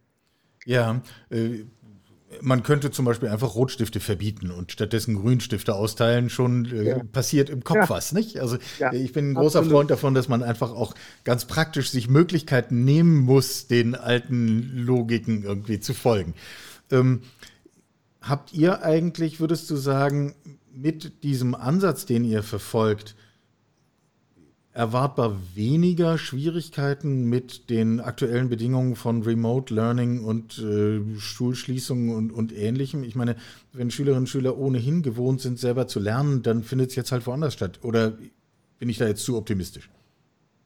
B: Ja, äh, man könnte zum Beispiel einfach Rotstifte verbieten und stattdessen Grünstifte austeilen. Schon äh, ja. passiert im Kopf ja. was, nicht? Also ja, ich bin ein großer absolut. Freund davon, dass man einfach auch ganz praktisch sich Möglichkeiten nehmen muss, den alten Logiken irgendwie zu folgen. Ähm, habt ihr eigentlich, würdest du sagen, mit diesem Ansatz, den ihr verfolgt, erwartbar weniger Schwierigkeiten mit den aktuellen Bedingungen von Remote Learning und äh, Schulschließungen und, und ähnlichem? Ich meine, wenn Schülerinnen und Schüler ohnehin gewohnt sind, selber zu lernen, dann findet es jetzt halt woanders statt. Oder bin ich da jetzt zu optimistisch?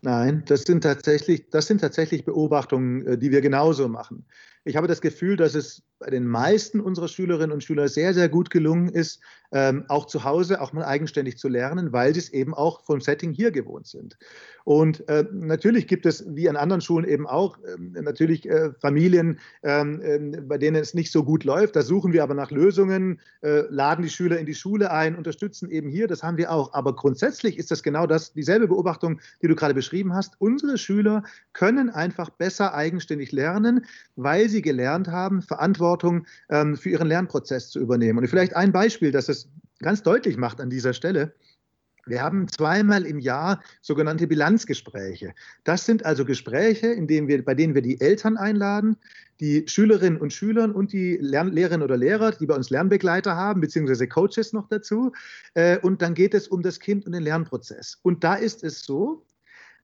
D: Nein, das sind tatsächlich, das sind tatsächlich Beobachtungen, äh, die wir genauso machen. Ich habe das Gefühl, dass es bei den meisten unserer Schülerinnen und Schüler sehr, sehr gut gelungen ist, ähm, auch zu Hause auch mal eigenständig zu lernen, weil sie es eben auch vom Setting hier gewohnt sind. Und äh, natürlich gibt es, wie an anderen Schulen eben auch, äh, natürlich äh, Familien, ähm, ähm, bei denen es nicht so gut läuft. Da suchen wir aber nach Lösungen, äh, laden die Schüler in die Schule ein, unterstützen eben hier. Das haben wir auch. Aber grundsätzlich ist das genau das, dieselbe Beobachtung, die du gerade beschrieben hast. Unsere Schüler können einfach besser eigenständig lernen, weil sie gelernt haben, Verantwortung ähm, für ihren Lernprozess zu übernehmen. Und vielleicht ein Beispiel, das es ganz deutlich macht an dieser Stelle. Wir haben zweimal im Jahr sogenannte Bilanzgespräche. Das sind also Gespräche, in denen wir, bei denen wir die Eltern einladen, die Schülerinnen und Schüler und die Lern Lehrerinnen oder Lehrer, die bei uns Lernbegleiter haben, beziehungsweise Coaches noch dazu. Äh, und dann geht es um das Kind und den Lernprozess. Und da ist es so,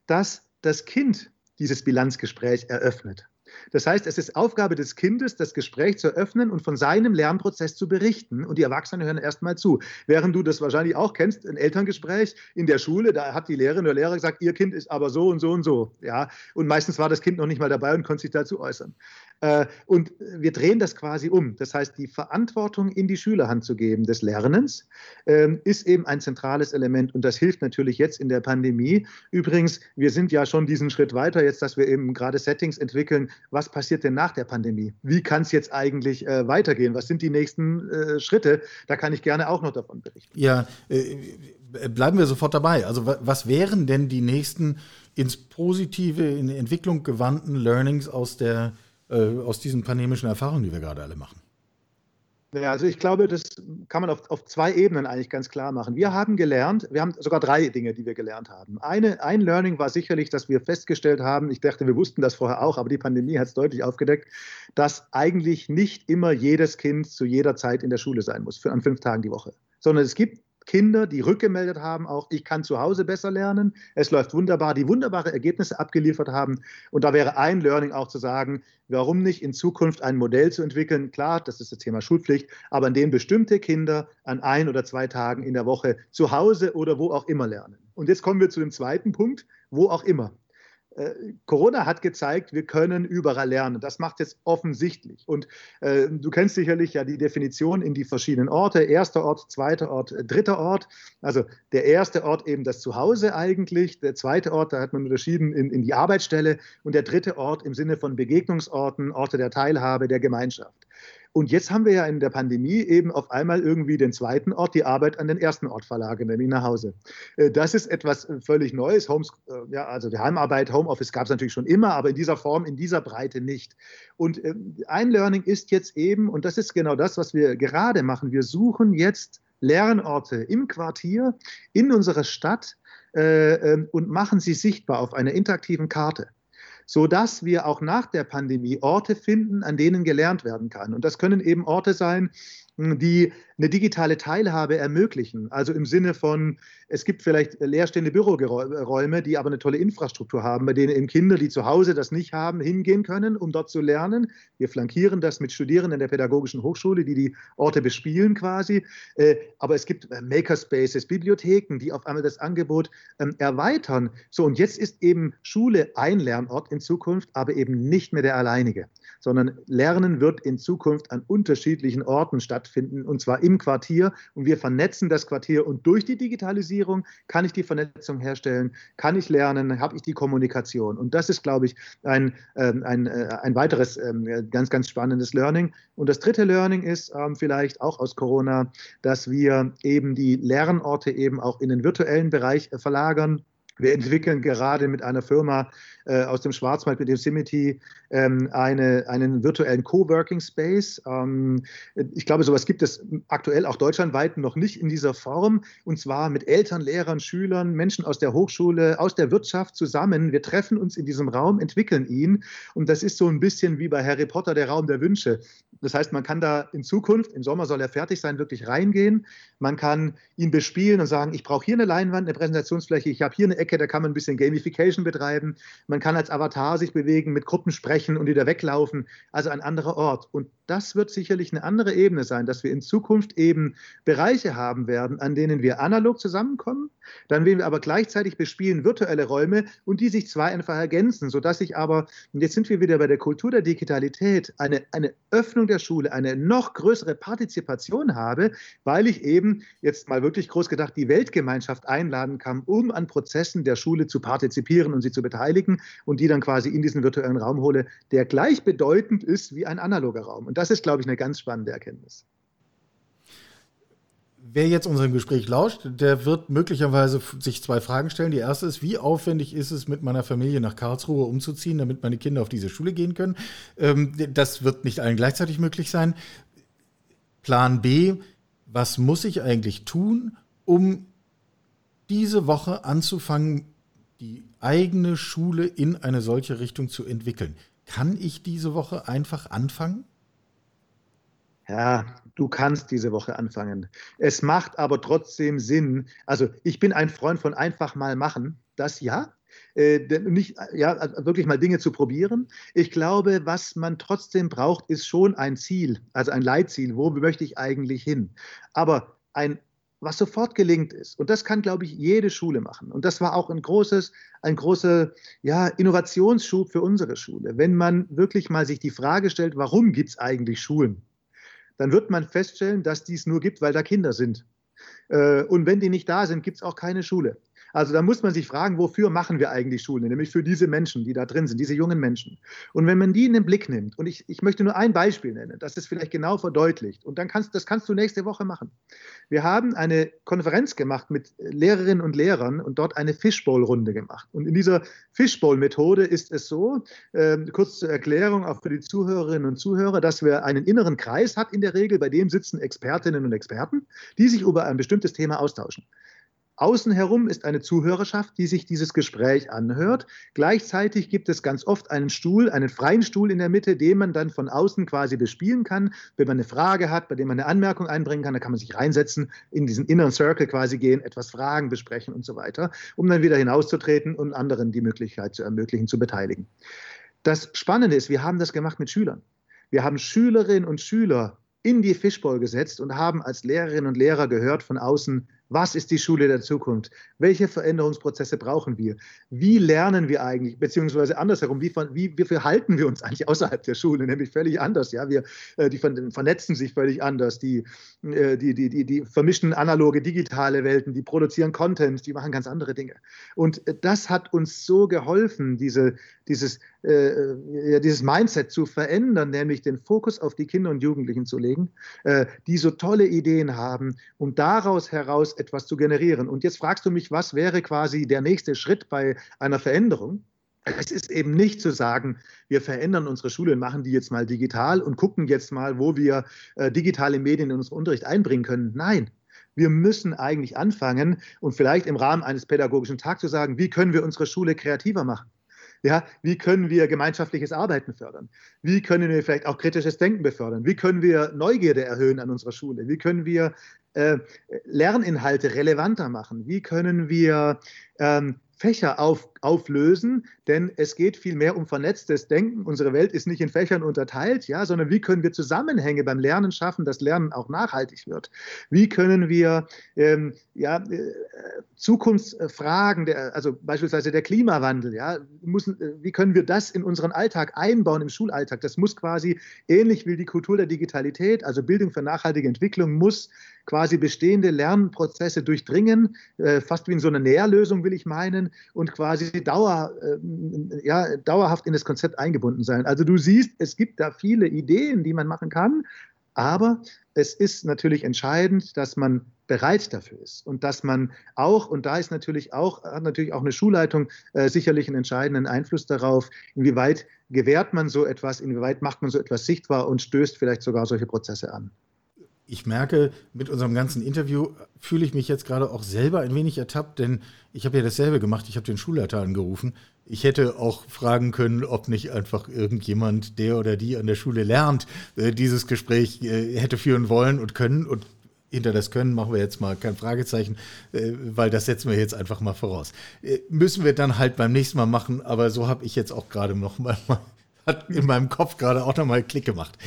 D: dass das Kind dieses Bilanzgespräch eröffnet. Das heißt, es ist Aufgabe des Kindes, das Gespräch zu eröffnen und von seinem Lernprozess zu berichten. Und die Erwachsenen hören erstmal zu. Während du das wahrscheinlich auch kennst, ein Elterngespräch in der Schule, da hat die Lehrerin oder Lehrer gesagt, ihr Kind ist aber so und so und so. Ja? Und meistens war das Kind noch nicht mal dabei und konnte sich dazu äußern. Äh, und wir drehen das quasi um. Das heißt, die Verantwortung in die Schülerhand zu geben des Lernens ähm, ist eben ein zentrales Element. Und das hilft natürlich jetzt in der Pandemie. Übrigens, wir sind ja schon diesen Schritt weiter jetzt, dass wir eben gerade Settings entwickeln. Was passiert denn nach der Pandemie? Wie kann es jetzt eigentlich äh, weitergehen? Was sind die nächsten äh, Schritte? Da kann ich gerne auch noch davon berichten.
B: Ja, bleiben wir sofort dabei. Also was wären denn die nächsten ins Positive, in Entwicklung gewandten Learnings aus der äh, aus diesen pandemischen Erfahrungen, die wir gerade alle machen?
D: Ja, also ich glaube, das kann man auf, auf zwei Ebenen eigentlich ganz klar machen. Wir haben gelernt, wir haben sogar drei Dinge, die wir gelernt haben. Eine, ein Learning war sicherlich, dass wir festgestellt haben, ich dachte, wir wussten das vorher auch, aber die Pandemie hat es deutlich aufgedeckt, dass eigentlich nicht immer jedes Kind zu jeder Zeit in der Schule sein muss, für, an fünf Tagen die Woche. Sondern es gibt Kinder, die rückgemeldet haben, auch ich kann zu Hause besser lernen, es läuft wunderbar, die wunderbare Ergebnisse abgeliefert haben. Und da wäre ein Learning auch zu sagen, warum nicht in Zukunft ein Modell zu entwickeln, klar, das ist das Thema Schulpflicht, aber in dem bestimmte Kinder an ein oder zwei Tagen in der Woche zu Hause oder wo auch immer lernen. Und jetzt kommen wir zu dem zweiten Punkt, wo auch immer. Äh, Corona hat gezeigt, wir können überall lernen. Das macht es offensichtlich. Und äh, du kennst sicherlich ja die Definition in die verschiedenen Orte. Erster Ort, zweiter Ort, dritter Ort. Also der erste Ort eben das Zuhause eigentlich. Der zweite Ort, da hat man unterschieden in, in die Arbeitsstelle. Und der dritte Ort im Sinne von Begegnungsorten, Orte der Teilhabe, der Gemeinschaft. Und jetzt haben wir ja in der Pandemie eben auf einmal irgendwie den zweiten Ort, die Arbeit an den ersten Ort verlagert, nämlich nach Hause. Äh, das ist etwas äh, völlig Neues. Homes, äh, ja, also die Heimarbeit, Homeoffice gab es natürlich schon immer, aber in dieser Form, in dieser Breite nicht. Und ein Learning ist jetzt eben, und das ist genau das, was wir gerade machen, wir suchen jetzt Lernorte im Quartier, in unserer Stadt ähm, und machen sie sichtbar auf einer interaktiven Karte sodass wir auch nach der Pandemie Orte finden, an denen gelernt werden kann. Und das können eben Orte sein, die eine digitale Teilhabe ermöglichen. Also im Sinne von, es gibt vielleicht leerstehende Büroräume, die aber eine tolle Infrastruktur haben, bei denen eben Kinder, die zu Hause das nicht haben, hingehen können, um dort zu lernen. Wir flankieren das mit Studierenden der Pädagogischen Hochschule, die die Orte bespielen quasi. Äh, aber es gibt äh, Makerspaces, Bibliotheken, die auf einmal das Angebot ähm, erweitern. So, und jetzt ist eben Schule ein Lernort in Zukunft, aber eben nicht mehr der alleinige, sondern Lernen wird in Zukunft an unterschiedlichen Orten stattfinden, und zwar im Quartier und wir vernetzen das Quartier und durch die Digitalisierung kann ich die Vernetzung herstellen, kann ich lernen, habe ich die Kommunikation und das ist, glaube ich, ein, ähm, ein, äh, ein weiteres ähm, ganz, ganz spannendes Learning. Und das dritte Learning ist ähm, vielleicht auch aus Corona, dass wir eben die Lernorte eben auch in den virtuellen Bereich äh, verlagern. Wir entwickeln gerade mit einer Firma äh, aus dem Schwarzwald, mit dem Simity, ähm, eine, einen virtuellen Coworking Space. Ähm, ich glaube, sowas gibt es aktuell auch deutschlandweit noch nicht in dieser Form. Und zwar mit Eltern, Lehrern, Schülern, Menschen aus der Hochschule, aus der Wirtschaft zusammen. Wir treffen uns in diesem Raum, entwickeln ihn. Und das ist so ein bisschen wie bei Harry Potter, der Raum der Wünsche. Das heißt, man kann da in Zukunft, im Sommer soll er fertig sein, wirklich reingehen. Man kann ihn bespielen und sagen, ich brauche hier eine Leinwand, eine Präsentationsfläche, ich habe hier eine Ecke, da kann man ein bisschen Gamification betreiben. Man kann als Avatar sich bewegen, mit Gruppen sprechen und wieder weglaufen. Also ein anderer Ort. Und das wird sicherlich eine andere Ebene sein, dass wir in Zukunft eben Bereiche haben werden, an denen wir analog zusammenkommen. Dann werden wir aber gleichzeitig bespielen virtuelle Räume und die sich zwei einfach ergänzen, sodass ich aber, und jetzt sind wir wieder bei der Kultur der Digitalität, eine, eine Öffnung der Schule, eine noch größere Partizipation habe, weil ich eben jetzt mal wirklich groß gedacht die Weltgemeinschaft einladen kann, um an Prozessen der Schule zu partizipieren und sie zu beteiligen und die dann quasi in diesen virtuellen Raum hole, der gleichbedeutend ist wie ein analoger Raum. Und das ist, glaube ich, eine ganz spannende Erkenntnis.
B: Wer jetzt unserem Gespräch lauscht, der wird möglicherweise sich zwei Fragen stellen. Die erste ist, wie aufwendig ist es, mit meiner Familie nach Karlsruhe umzuziehen, damit meine Kinder auf diese Schule gehen können? Ähm, das wird nicht allen gleichzeitig möglich sein. Plan B, was muss ich eigentlich tun, um diese Woche anzufangen, die eigene Schule in eine solche Richtung zu entwickeln? Kann ich diese Woche einfach anfangen?
D: Ja, du kannst diese Woche anfangen. Es macht aber trotzdem Sinn. Also ich bin ein Freund von einfach mal machen. Das ja. Äh, nicht, ja, also wirklich mal Dinge zu probieren. Ich glaube, was man trotzdem braucht, ist schon ein Ziel, also ein Leitziel. Wo möchte ich eigentlich hin? Aber ein was sofort gelingt ist. Und das kann, glaube ich, jede Schule machen. Und das war auch ein großes, ein großer ja, Innovationsschub für unsere Schule. Wenn man wirklich mal sich die Frage stellt, warum gibt es eigentlich Schulen? Dann wird man feststellen, dass dies nur gibt, weil da Kinder sind. Äh, und wenn die nicht da sind, gibt es auch keine Schule. Also da muss man sich fragen, wofür machen wir eigentlich Schule? Nämlich für diese Menschen, die da drin sind, diese jungen Menschen. Und wenn man die in den Blick nimmt, und ich, ich möchte nur ein Beispiel nennen, das es vielleicht genau verdeutlicht, und dann kannst, das kannst du nächste Woche machen. Wir haben eine Konferenz gemacht mit Lehrerinnen und Lehrern und dort eine Fishbowl-Runde gemacht. Und in dieser Fishbowl-Methode ist es so, äh, kurz zur Erklärung auch für die Zuhörerinnen und Zuhörer, dass wir einen inneren Kreis hat in der Regel, bei dem sitzen Expertinnen und Experten, die sich über ein bestimmtes Thema austauschen. Außen herum ist eine Zuhörerschaft, die sich dieses Gespräch anhört. Gleichzeitig gibt es ganz oft einen Stuhl, einen freien Stuhl in der Mitte, den man dann von außen quasi bespielen kann. Wenn man eine Frage hat, bei dem man eine Anmerkung einbringen kann, dann kann man sich reinsetzen, in diesen Inneren Circle quasi gehen, etwas fragen, besprechen und so weiter, um dann wieder hinauszutreten und anderen die Möglichkeit zu ermöglichen, zu beteiligen. Das Spannende ist, wir haben das gemacht mit Schülern. Wir haben Schülerinnen und Schüler in die Fischbowl gesetzt und haben als Lehrerinnen und Lehrer gehört von außen, was ist die Schule der Zukunft? Welche Veränderungsprozesse brauchen wir? Wie lernen wir eigentlich? Beziehungsweise andersherum, wie, wie, wie verhalten wir uns eigentlich außerhalb der Schule? Nämlich völlig anders. Ja? Wir, äh, die vernetzen sich völlig anders. Die, äh, die, die, die, die vermischen analoge, digitale Welten, die produzieren Content, die machen ganz andere Dinge. Und äh, das hat uns so geholfen, diese, dieses, äh, dieses Mindset zu verändern, nämlich den Fokus auf die Kinder und Jugendlichen zu legen, die so tolle Ideen haben, um daraus heraus etwas zu generieren. Und jetzt fragst du mich, was wäre quasi der nächste Schritt bei einer Veränderung? Es ist eben nicht zu sagen, wir verändern unsere Schule und machen die jetzt mal digital und gucken jetzt mal, wo wir äh, digitale Medien in unseren Unterricht einbringen können. Nein, wir müssen eigentlich anfangen und vielleicht im Rahmen eines pädagogischen Tags zu sagen, wie können wir unsere Schule kreativer machen? Ja, wie können wir gemeinschaftliches Arbeiten fördern? Wie können wir vielleicht auch kritisches Denken befördern? Wie können wir Neugierde erhöhen an unserer Schule? Wie können wir Lerninhalte relevanter machen? Wie können wir ähm, Fächer auf, auflösen, denn es geht vielmehr um vernetztes Denken. Unsere Welt ist nicht in Fächern unterteilt, ja, sondern wie können wir Zusammenhänge beim Lernen schaffen, dass Lernen auch nachhaltig wird? Wie können wir ähm, ja, äh, Zukunftsfragen, der, also beispielsweise der Klimawandel, ja, müssen, äh, wie können wir das in unseren Alltag einbauen, im Schulalltag? Das muss quasi ähnlich wie die Kultur der Digitalität, also Bildung für nachhaltige Entwicklung, muss quasi bestehende Lernprozesse durchdringen, äh, fast wie in so einer Nährlösung, will ich meinen, und quasi dauer, äh, ja, dauerhaft in das Konzept eingebunden sein. Also du siehst, es gibt da viele Ideen, die man machen kann, aber es ist natürlich entscheidend, dass man bereit dafür ist und dass man auch, und da ist natürlich auch, hat natürlich auch eine Schulleitung äh, sicherlich einen entscheidenden Einfluss darauf, inwieweit gewährt man so etwas, inwieweit macht man so etwas sichtbar und stößt vielleicht sogar solche Prozesse an.
B: Ich merke, mit unserem ganzen Interview fühle ich mich jetzt gerade auch selber ein wenig ertappt, denn ich habe ja dasselbe gemacht. Ich habe den Schulleiter angerufen. Ich hätte auch fragen können, ob nicht einfach irgendjemand, der oder die an der Schule lernt, äh, dieses Gespräch äh, hätte führen wollen und können. Und hinter das Können machen wir jetzt mal kein Fragezeichen, äh, weil das setzen wir jetzt einfach mal voraus. Müssen wir dann halt beim nächsten Mal machen, aber so habe ich jetzt auch gerade noch mal, hat in meinem Kopf gerade auch noch mal Klick gemacht.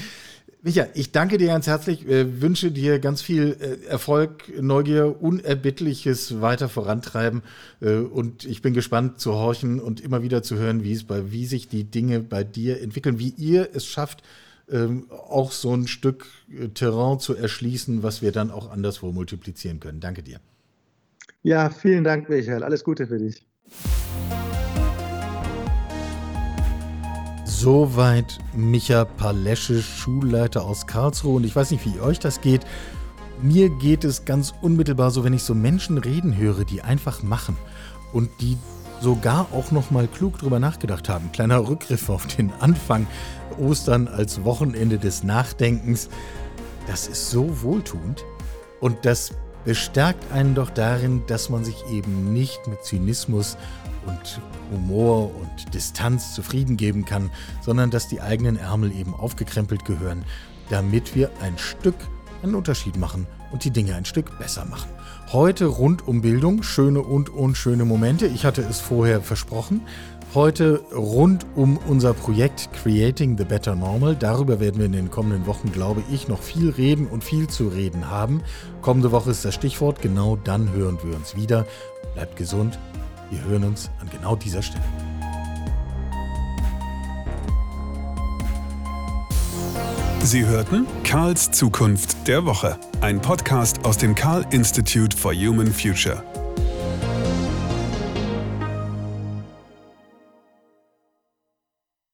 B: Micha, ich danke dir ganz herzlich, äh, wünsche dir ganz viel äh, Erfolg, Neugier, Unerbittliches weiter vorantreiben äh, und ich bin gespannt zu horchen und immer wieder zu hören, wie es bei, wie sich die Dinge bei dir entwickeln, wie ihr es schafft, ähm, auch so ein Stück äh, Terrain zu erschließen, was wir dann auch anderswo multiplizieren können. Danke dir.
D: Ja, vielen Dank, Michael. Alles Gute für dich.
B: Soweit Micha Palesche, Schulleiter aus Karlsruhe. Und ich weiß nicht, wie euch das geht. Mir geht es ganz unmittelbar so, wenn ich so Menschen reden höre, die einfach machen und die sogar auch noch mal klug drüber nachgedacht haben. Kleiner Rückgriff auf den Anfang. Ostern als Wochenende des Nachdenkens. Das ist so wohltuend und das bestärkt einen doch darin, dass man sich eben nicht mit Zynismus und Humor und Distanz zufrieden geben kann, sondern dass die eigenen Ärmel eben aufgekrempelt gehören, damit wir ein Stück einen Unterschied machen und die Dinge ein Stück besser machen. Heute rund um Bildung, schöne und unschöne Momente. Ich hatte es vorher versprochen. Heute rund um unser Projekt Creating the Better Normal. Darüber werden wir in den kommenden Wochen, glaube ich, noch viel reden und viel zu reden haben. Kommende Woche ist das Stichwort. Genau dann hören wir uns wieder. Bleibt gesund, wir hören uns an genau dieser Stelle.
A: Sie hörten Karls Zukunft der Woche, ein Podcast aus dem Karl Institute for Human Future.